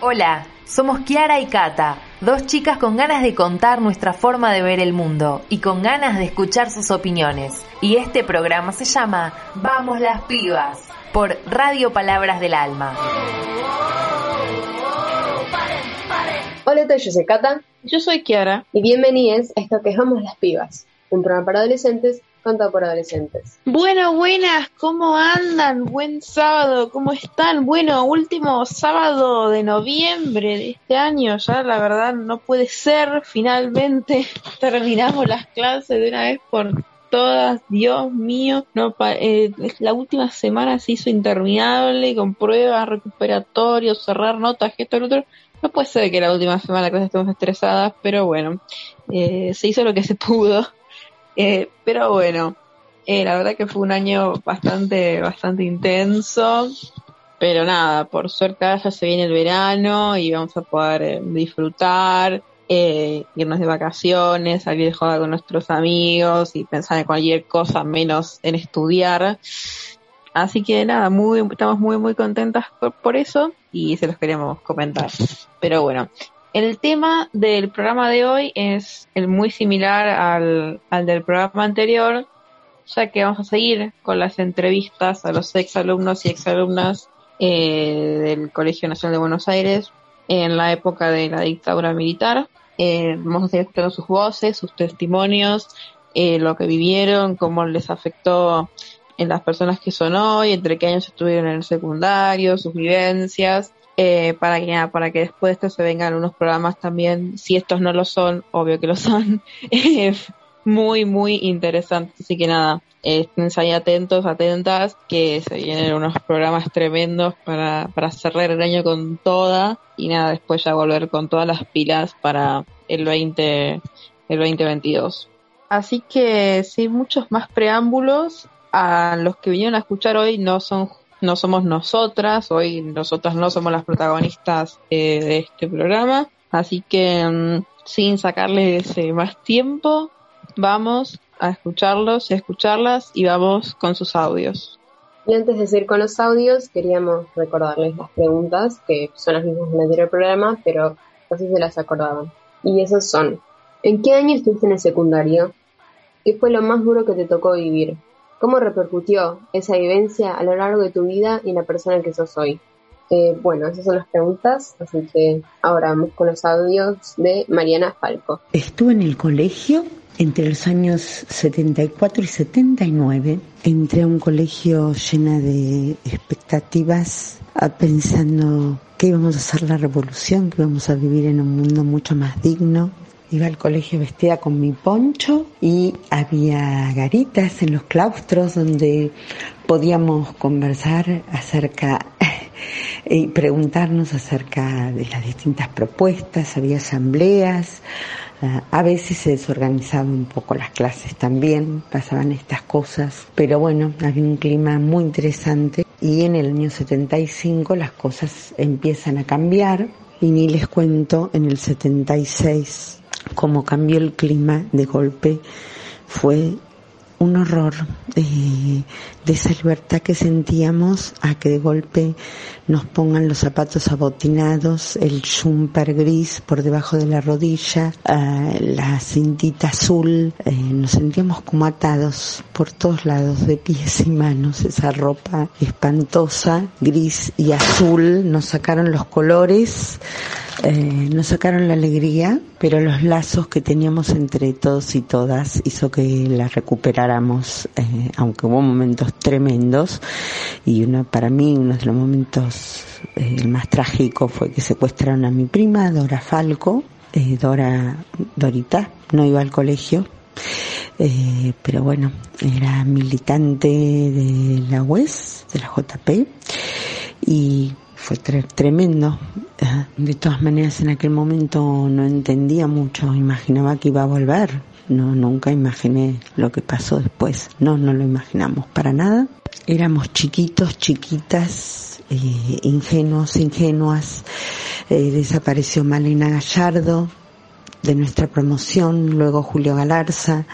Hola, somos Kiara y Kata, dos chicas con ganas de contar nuestra forma de ver el mundo y con ganas de escuchar sus opiniones. Y este programa se llama Vamos las pibas por Radio Palabras del Alma. Hola, yo soy Kata. Yo soy Kiara. Y bienvenidos a esto que es Vamos las pibas, un programa para adolescentes contado por adolescentes. Bueno, buenas, ¿cómo andan? Buen sábado, ¿cómo están? Bueno, último sábado de noviembre de este año, ya la verdad no puede ser, finalmente terminamos las clases de una vez por todas, Dios mío, no eh, la última semana se hizo interminable con pruebas, recuperatorios, cerrar notas, esto, lo otro. No puede ser que la última semana clases estemos estresadas, pero bueno, eh, se hizo lo que se pudo. Eh, pero bueno, eh, la verdad que fue un año bastante, bastante intenso. Pero nada, por suerte ya se viene el verano y vamos a poder eh, disfrutar, irnos de vacaciones, salir de joda con nuestros amigos y pensar en cualquier cosa menos en estudiar. Así que nada, muy, estamos muy, muy contentas por eso y se los queremos comentar. Pero bueno, el tema del programa de hoy es el muy similar al, del programa anterior, ya que vamos a seguir con las entrevistas a los exalumnos y exalumnas eh, del Colegio Nacional de Buenos Aires en la época de la dictadura militar. Eh, vamos a seguir escuchando sus voces, sus testimonios, eh, lo que vivieron, cómo les afectó en las personas que son hoy, entre qué años estuvieron en el secundario, sus vivencias eh, para que para que después de esto se vengan unos programas también, si estos no lo son, obvio que lo son, muy, muy interesantes. Así que nada, estén ahí atentos, atentas, que se vienen unos programas tremendos para, para cerrar el año con toda y nada, después ya volver con todas las pilas para el 20, el 2022. Así que sin muchos más preámbulos, a los que vinieron a escuchar hoy no son no somos nosotras, hoy nosotras no somos las protagonistas eh, de este programa, así que mm, sin sacarles más tiempo, vamos a escucharlos y a escucharlas y vamos con sus audios. Y antes de seguir con los audios, queríamos recordarles las preguntas, que son las mismas del anterior programa, pero no sé si se las acordaban. Y esos son, ¿en qué año estuviste en el secundario? ¿Qué fue lo más duro que te tocó vivir? ¿Cómo repercutió esa vivencia a lo largo de tu vida y en la persona que sos hoy? Eh, bueno, esas son las preguntas, así que ahora vamos con los audios de Mariana Falco. Estuve en el colegio entre los años 74 y 79. Entré a un colegio llena de expectativas, pensando que íbamos a hacer la revolución, que íbamos a vivir en un mundo mucho más digno, Iba al colegio vestida con mi poncho y había garitas en los claustros donde podíamos conversar acerca y preguntarnos acerca de las distintas propuestas, había asambleas, a veces se desorganizaban un poco las clases también, pasaban estas cosas, pero bueno, había un clima muy interesante y en el año 75 las cosas empiezan a cambiar. Y ni les cuento en el 76 como cambió el clima de golpe fue un horror eh, de esa libertad que sentíamos a que de golpe nos pongan los zapatos abotinados, el jumper gris por debajo de la rodilla, eh, la cintita azul, eh, nos sentíamos como atados por todos lados, de pies y manos, esa ropa espantosa, gris y azul, nos sacaron los colores, eh, nos sacaron la alegría, pero los lazos que teníamos entre todos y todas hizo que la recuperáramos, eh, aunque hubo momentos tremendos. Y uno, para mí, uno de los momentos eh, el más trágico fue que secuestraron a mi prima, Dora Falco. Dora, Dorita, no iba al colegio, pero bueno, era militante de la UES, de la JP, y fue tremendo. De todas maneras, en aquel momento no entendía mucho, imaginaba que iba a volver. No, nunca imaginé lo que pasó después. No, no lo imaginamos para nada. Éramos chiquitos, chiquitas, eh, ingenuos, ingenuas. Eh, desapareció Malena Gallardo de nuestra promoción, luego Julio Galarza.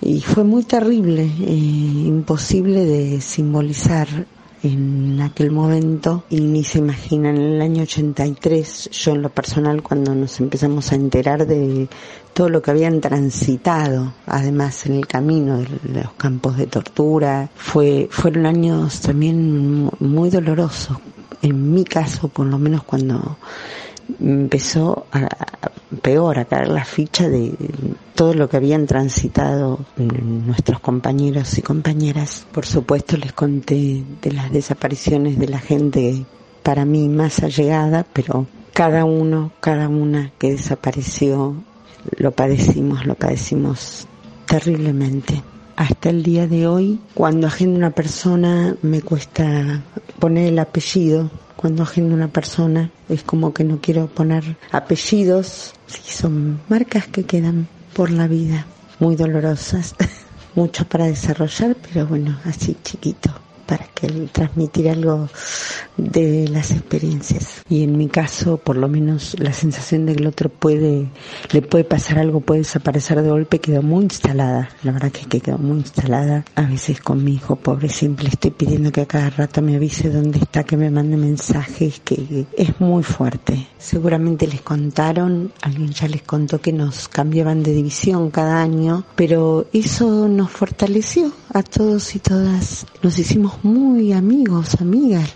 Y fue muy terrible, eh, imposible de simbolizar en aquel momento y ni se imaginan en el año 83 yo en lo personal cuando nos empezamos a enterar de todo lo que habían transitado además en el camino de los campos de tortura fue fueron años también muy dolorosos. En mi caso por lo menos cuando empezó a, peor a caer la ficha de todo lo que habían transitado nuestros compañeros y compañeras. Por supuesto les conté de las desapariciones de la gente para mí más allegada, pero cada uno, cada una que desapareció lo padecimos, lo padecimos terriblemente. Hasta el día de hoy, cuando agendo una persona, me cuesta poner el apellido cuando agendo una persona. Es como que no quiero poner apellidos. Sí, son marcas que quedan por la vida, muy dolorosas. Mucho para desarrollar, pero bueno, así chiquito para que transmitir algo de las experiencias. Y en mi caso, por lo menos la sensación de que el otro puede, le puede pasar algo, puede desaparecer de golpe, quedó muy instalada. La verdad que quedó muy instalada. A veces con mi hijo pobre siempre estoy pidiendo que a cada rato me avise dónde está, que me mande mensajes, que es muy fuerte. Seguramente les contaron, alguien ya les contó que nos cambiaban de división cada año, pero eso nos fortaleció a todos y todas. Nos hicimos muy amigos, amigas,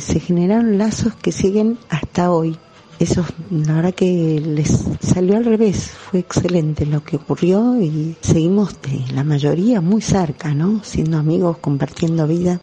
se generaron lazos que siguen hasta hoy. Eso, la verdad que les salió al revés, fue excelente lo que ocurrió y seguimos la mayoría muy cerca, ¿no? Siendo amigos, compartiendo vida.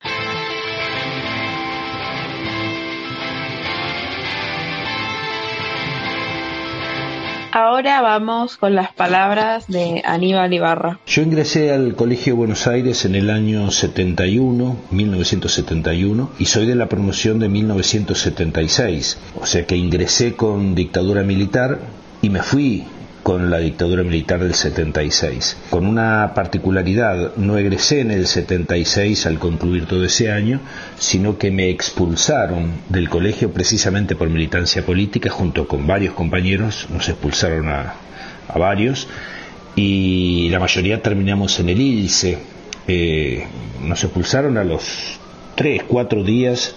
Ahora vamos con las palabras de Aníbal Ibarra. Yo ingresé al Colegio Buenos Aires en el año 71, 1971, y soy de la promoción de 1976. O sea que ingresé con dictadura militar y me fui con la dictadura militar del 76. Con una particularidad, no egresé en el 76 al concluir todo ese año, sino que me expulsaron del colegio precisamente por militancia política, junto con varios compañeros, nos expulsaron a, varios, y la mayoría terminamos en el ILSE. Eh, nos expulsaron a los 3, 4 días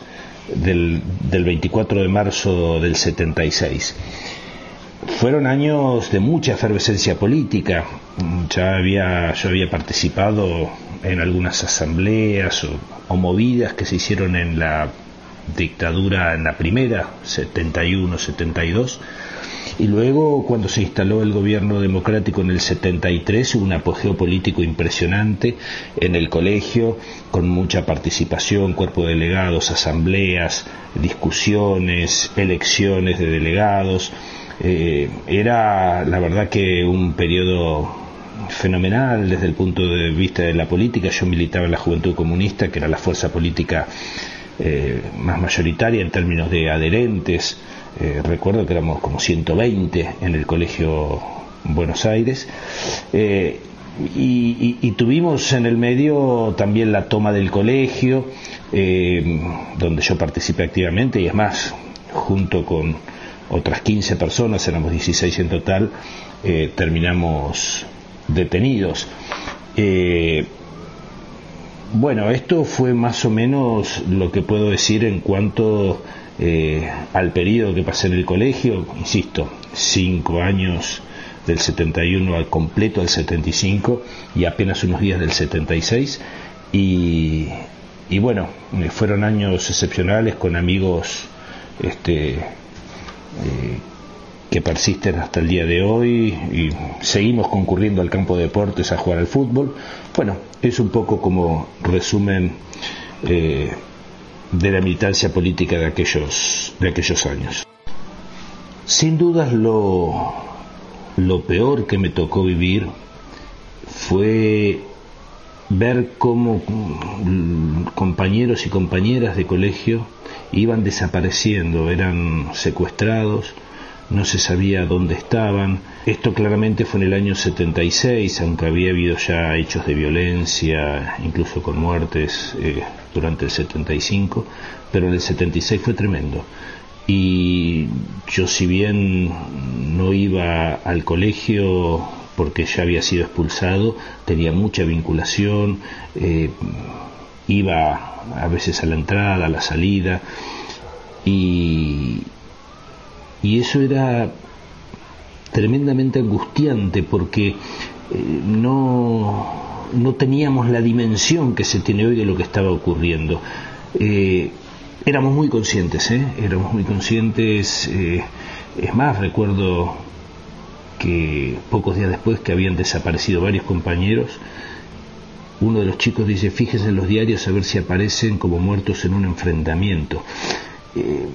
del, del 24 de marzo del 76 fueron años de mucha efervescencia política. Ya había, yo había participado en algunas asambleas o, movidas que se hicieron en la dictadura, en la primera, 71-72. Y luego, cuando se instaló el gobierno democrático en el 73, hubo un apogeo político impresionante en el colegio, con mucha participación, cuerpo de delegados, asambleas, discusiones, elecciones de delegados eh, era la verdad que un periodo fenomenal desde el punto de vista de la política. Yo militaba en la Juventud Comunista, que era la fuerza política eh, más mayoritaria en términos de adherentes. Eh, recuerdo que éramos como 120 en el Colegio Buenos Aires. y, tuvimos en el medio también la toma del colegio, donde yo participé activamente y es más, junto con otras 15 personas, éramos 16 en total, eh, terminamos detenidos. Eh, bueno, esto fue más o menos lo que puedo decir en cuanto eh, al periodo que pasé en el colegio, insisto, cinco años del 71 al completo al 75 y apenas unos días del 76 y, y bueno, fueron años excepcionales con amigos este, eh, que persisten hasta el día de hoy y seguimos concurriendo al campo de deportes a jugar al fútbol. Bueno, es un poco como resumen eh, de la militancia política de aquellos, de aquellos años. Sin dudas lo, lo peor que me tocó vivir fue ver cómo mm, compañeros y compañeras de colegio iban desapareciendo, eran secuestrados, no se sabía dónde estaban. Esto claramente fue en el año 76, aunque había habido ya hechos de violencia, incluso con muertes eh, durante el 75, pero en el 76 fue tremendo. Y yo si bien no iba al colegio porque ya había sido expulsado, tenía mucha vinculación. Eh, iba a veces a la entrada, a la salida, y, y eso era tremendamente angustiante porque eh, no, no teníamos la dimensión que se tiene hoy de lo que estaba ocurriendo. Eh, éramos muy conscientes, ¿eh? éramos muy conscientes. Eh, es más, recuerdo que pocos días después que habían desaparecido varios compañeros, uno de los chicos dice, fíjense en los diarios a ver si aparecen como muertos en un enfrentamiento. Eh,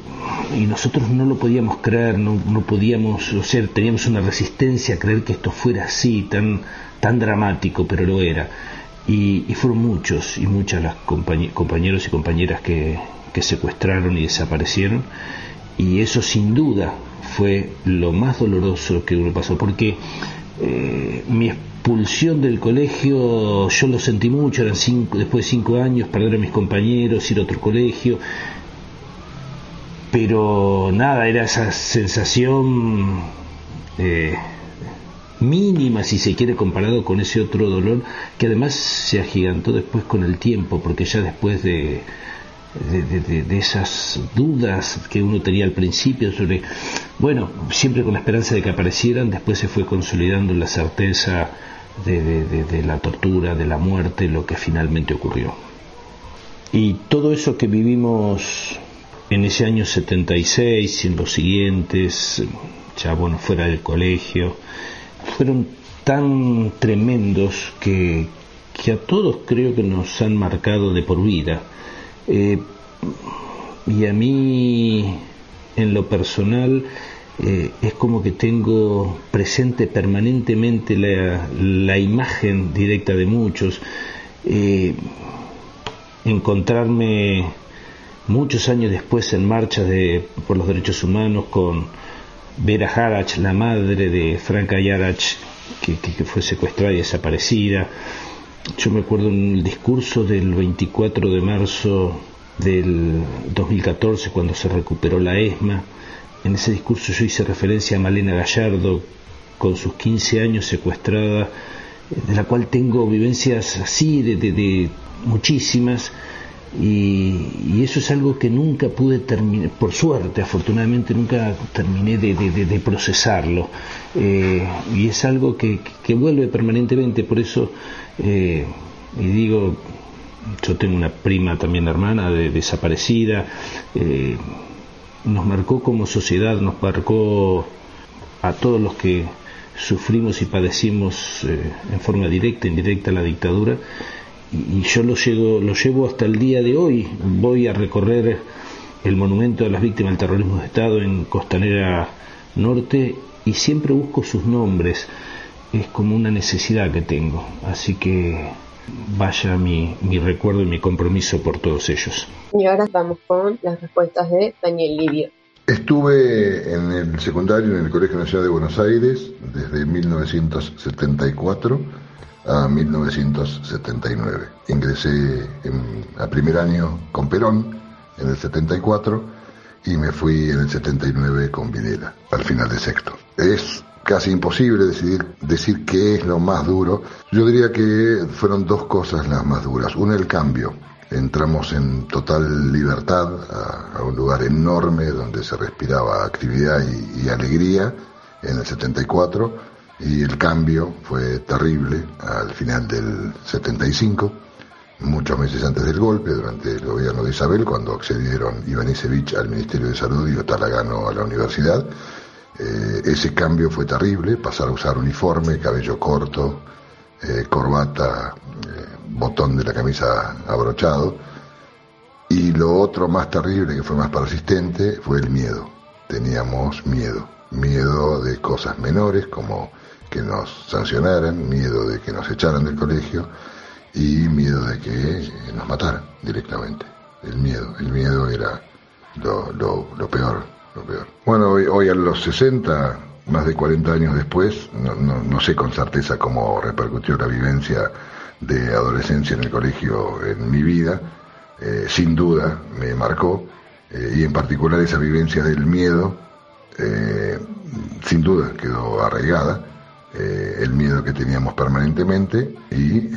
y nosotros no lo podíamos creer, no, podíamos, o sea, teníamos una resistencia a creer que esto fuera así, tan, tan dramático, pero lo era. Y, fueron muchos y muchas las compañeros y compañeras que, secuestraron y desaparecieron. Y eso sin duda fue lo más doloroso que uno pasó, porque eh, mi expulsión del colegio yo lo sentí mucho, eran cinco, después de cinco años, perder a mis compañeros, ir a otro colegio, pero nada, era esa sensación eh, mínima, si se quiere, comparado con ese otro dolor, que además se agigantó después con el tiempo, porque ya después de de, esas dudas que uno tenía al principio sobre, bueno, siempre con la esperanza de que aparecieran, después se fue consolidando la certeza de, la tortura, de la muerte, lo que finalmente ocurrió. Y todo eso que vivimos en ese año 76 y en los siguientes, ya bueno, fuera del colegio, fueron tan tremendos que, que a todos creo que nos han marcado de por vida eh, y a mí, en lo personal, eh, es como que tengo presente permanentemente la, imagen directa de muchos. Eh, encontrarme muchos años después en marcha de, por los derechos humanos con Vera Harach, la madre de Franca Yarach, que, fue secuestrada y desaparecida, yo me acuerdo en el discurso del 24 de marzo del 2014, cuando se recuperó la ESMA. En ese discurso yo hice referencia a Malena Gallardo, con sus 15 años secuestrada, de la cual tengo vivencias así, de, muchísimas, y, eso es algo que nunca pude terminar, por suerte, afortunadamente nunca terminé de, procesarlo, eh, y es algo que, vuelve permanentemente, por eso eh, y digo, yo tengo una prima también hermana de, desaparecida, eh, nos marcó como sociedad, nos marcó a todos los que sufrimos y padecimos eh, en forma directa, indirecta la dictadura, y, yo lo llevo, lo llevo hasta el día de hoy. Voy a recorrer el monumento a las víctimas del terrorismo de Estado en Costanera Norte y siempre busco sus nombres es como una necesidad que tengo. Así que vaya mi, mi recuerdo y mi compromiso por todos ellos. Y ahora estamos con las respuestas de Daniel Livio. Estuve en el secundario en el Colegio Nacional de Buenos Aires desde 1974 a 1979. Ingresé en, a primer año con Perón en el 74 y me fui en el 79 con Videla al final de sexto. Es casi imposible decidir, decir qué es lo más duro. Yo diría que fueron dos cosas las más duras. Una, el cambio. Entramos en total libertad a, un lugar enorme donde se respiraba actividad y, alegría en el 74 y el cambio fue terrible al final del 75 muchos meses antes del golpe, durante el gobierno de Isabel, cuando accedieron Iván Isevich al Ministerio de Salud y Otalagano a la universidad. Eh, ese cambio fue terrible, pasar a usar uniforme, cabello corto, eh, corbata, eh, botón de la camisa abrochado. Y lo otro más terrible, que fue más persistente, fue el miedo. Teníamos miedo, miedo de cosas menores como que nos sancionaran, miedo de que nos echaran del colegio y miedo de que nos mataran directamente. El miedo, el miedo era lo peor bueno, hoy, a los 60, más de 40 años después, no, sé con certeza cómo repercutió la vivencia de adolescencia en el colegio en mi vida, eh, sin duda me marcó, eh, y en particular esa vivencia del miedo, eh, sin duda quedó arraigada, el miedo que teníamos permanentemente y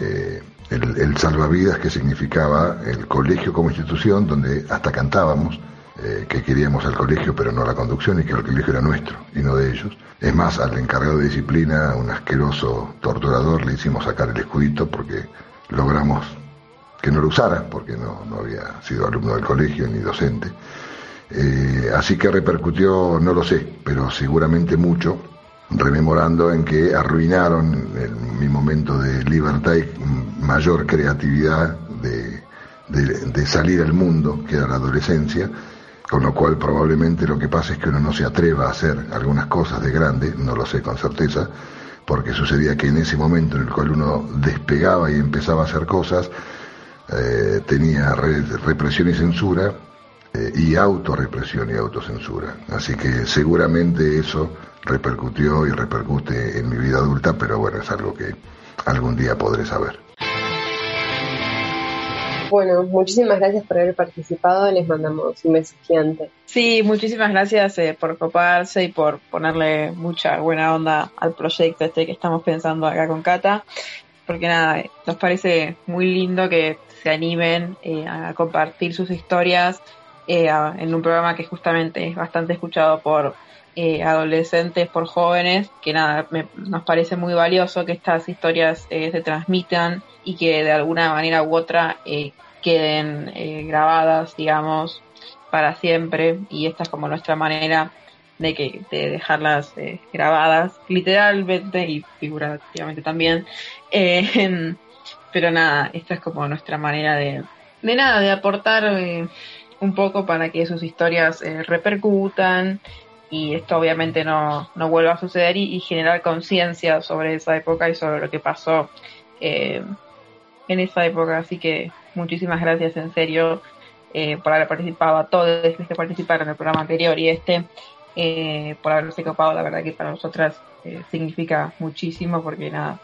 el, salvavidas que significaba el colegio como institución, donde hasta cantábamos eh, que queríamos al colegio pero no la conducción y que el colegio era nuestro y no de ellos. Es más, al encargado de disciplina, un asqueroso torturador, le hicimos sacar el escudito porque logramos que no lo usara, porque no, no había sido alumno del colegio ni docente. Eh, así que repercutió, no lo sé, pero seguramente mucho, rememorando en que arruinaron mi momento de libertad y mayor creatividad de, de, salir al mundo, que era la adolescencia, con lo cual probablemente lo que pasa es que uno no se atreva a hacer algunas cosas de grande, no lo sé con certeza, porque sucedía que en ese momento en el cual uno despegaba y empezaba a hacer cosas, eh, tenía represión y censura eh, y autorrepresión y autocensura. Así que seguramente eso repercutió y repercute en mi vida adulta, pero bueno, es algo que algún día podré saber. Bueno, muchísimas gracias por haber participado. Les mandamos un beso gigante. Sí, muchísimas gracias eh, por coparse y por ponerle mucha buena onda al proyecto este que estamos pensando acá con Cata. Porque nada, nos parece muy lindo que se animen eh, a compartir sus historias eh, en un programa que justamente es bastante escuchado por adolescentes, por jóvenes, que nada, nos parece muy valioso que estas historias se transmitan y que de alguna manera u otra eh, queden eh, grabadas, digamos, para siempre. Y esta es como nuestra manera de, que, de dejarlas eh, grabadas, literalmente y figurativamente también. pero nada, esta es como nuestra manera de, de nada, de aportar un poco para que sus historias repercutan y esto obviamente no, no vuelva a suceder y, generar conciencia sobre esa época y sobre lo que pasó eh, en esa época. Así que muchísimas gracias en serio eh, por haber participado a todos los que participaron en el programa anterior y este, eh, por haberse copado. La verdad que para nosotras eh, significa muchísimo porque nada,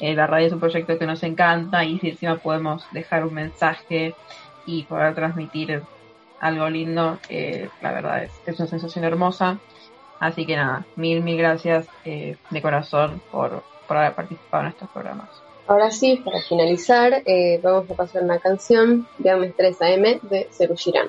la radio es un proyecto que nos encanta y si encima podemos dejar un mensaje y poder transmitir algo lindo, la verdad es, es una sensación hermosa. Así que nada, mil, mil gracias de corazón por, por haber participado en estos programas. Ahora sí, para finalizar, eh, vamos a pasar una canción de Ames 3 AM de Girán.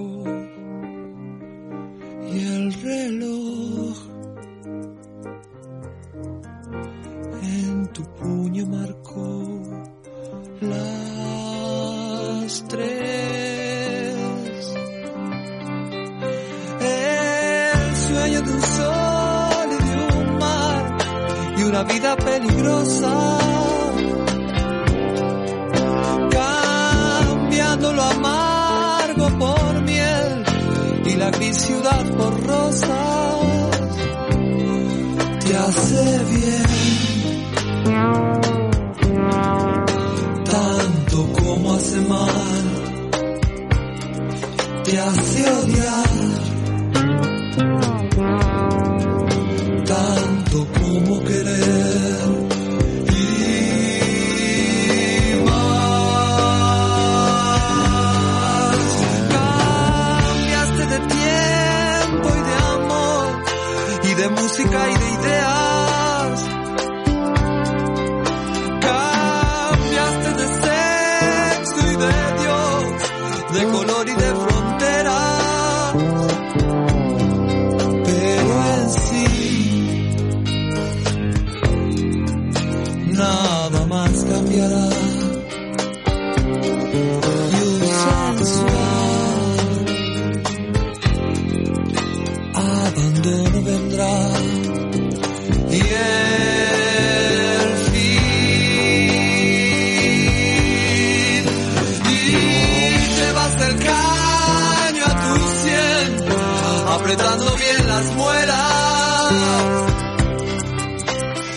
Tu puño marcó las tres. El sueño de un sol y de un mar y una vida peligrosa.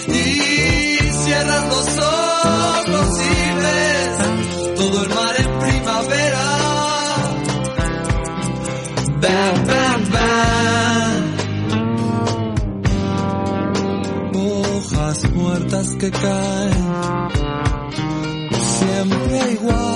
Y cierras los ojos y ves todo el mar en primavera. Bam, bam, bam. Hojas muertas que caen, siempre igual.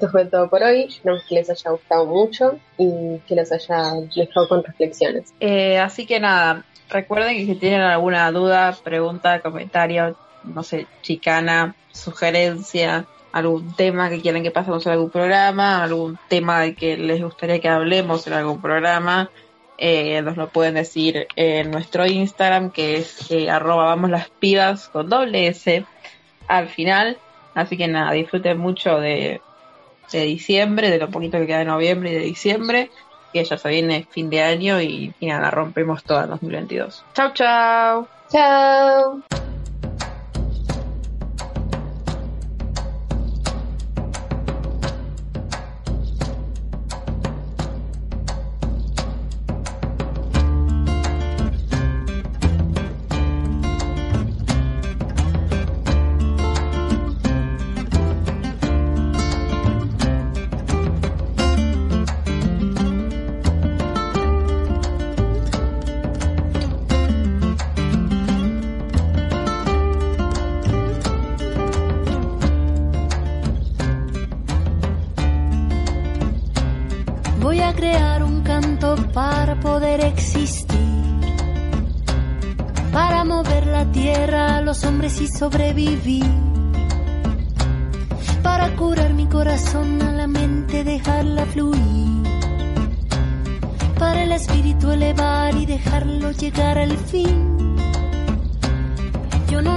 Esto fue todo por hoy. Esperamos que les haya gustado mucho y que los haya dejado con reflexiones. Eh, así que nada, recuerden que si tienen alguna duda, pregunta, comentario, no sé, chicana, sugerencia, algún tema que quieran que pasemos en algún programa, algún tema de que les gustaría que hablemos en algún programa, eh, nos lo pueden decir en nuestro Instagram, que es eh, arroba vamos con doble S al final. Así que nada, disfruten mucho de, de diciembre, de lo poquito que queda de noviembre y de diciembre, que ya se viene fin de año y, y nada, rompemos todo en 2022. Chau, chau. Chao. Existir. Para mover la tierra a los hombres y sobrevivir. Para curar mi corazón a la mente, dejarla fluir. Para el espíritu elevar y dejarlo llegar al fin. Yo no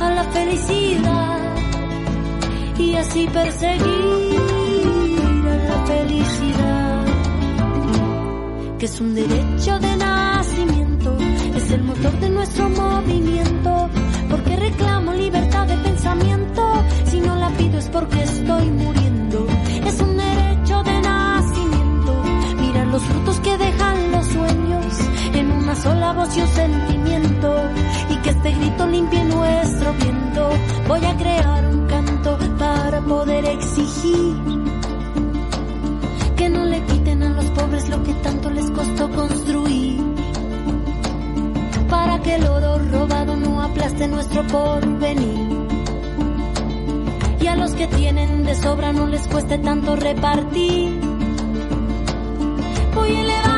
a la felicidad y así perseguir a la felicidad que es un derecho de nacimiento, es el motor de nuestro movimiento, porque reclamo libertad de pensamiento, si no la pido es porque estoy muriendo, sola voz y un sentimiento, y que este grito limpie nuestro viento, voy a crear un canto para poder exigir que no le quiten a los pobres lo que tanto les costó construir. Para que el oro robado no aplaste nuestro porvenir. Y a los que tienen de sobra no les cueste tanto repartir. Voy a elevar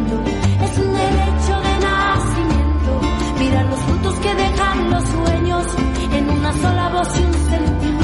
los sueños en una sola voz y un sentido.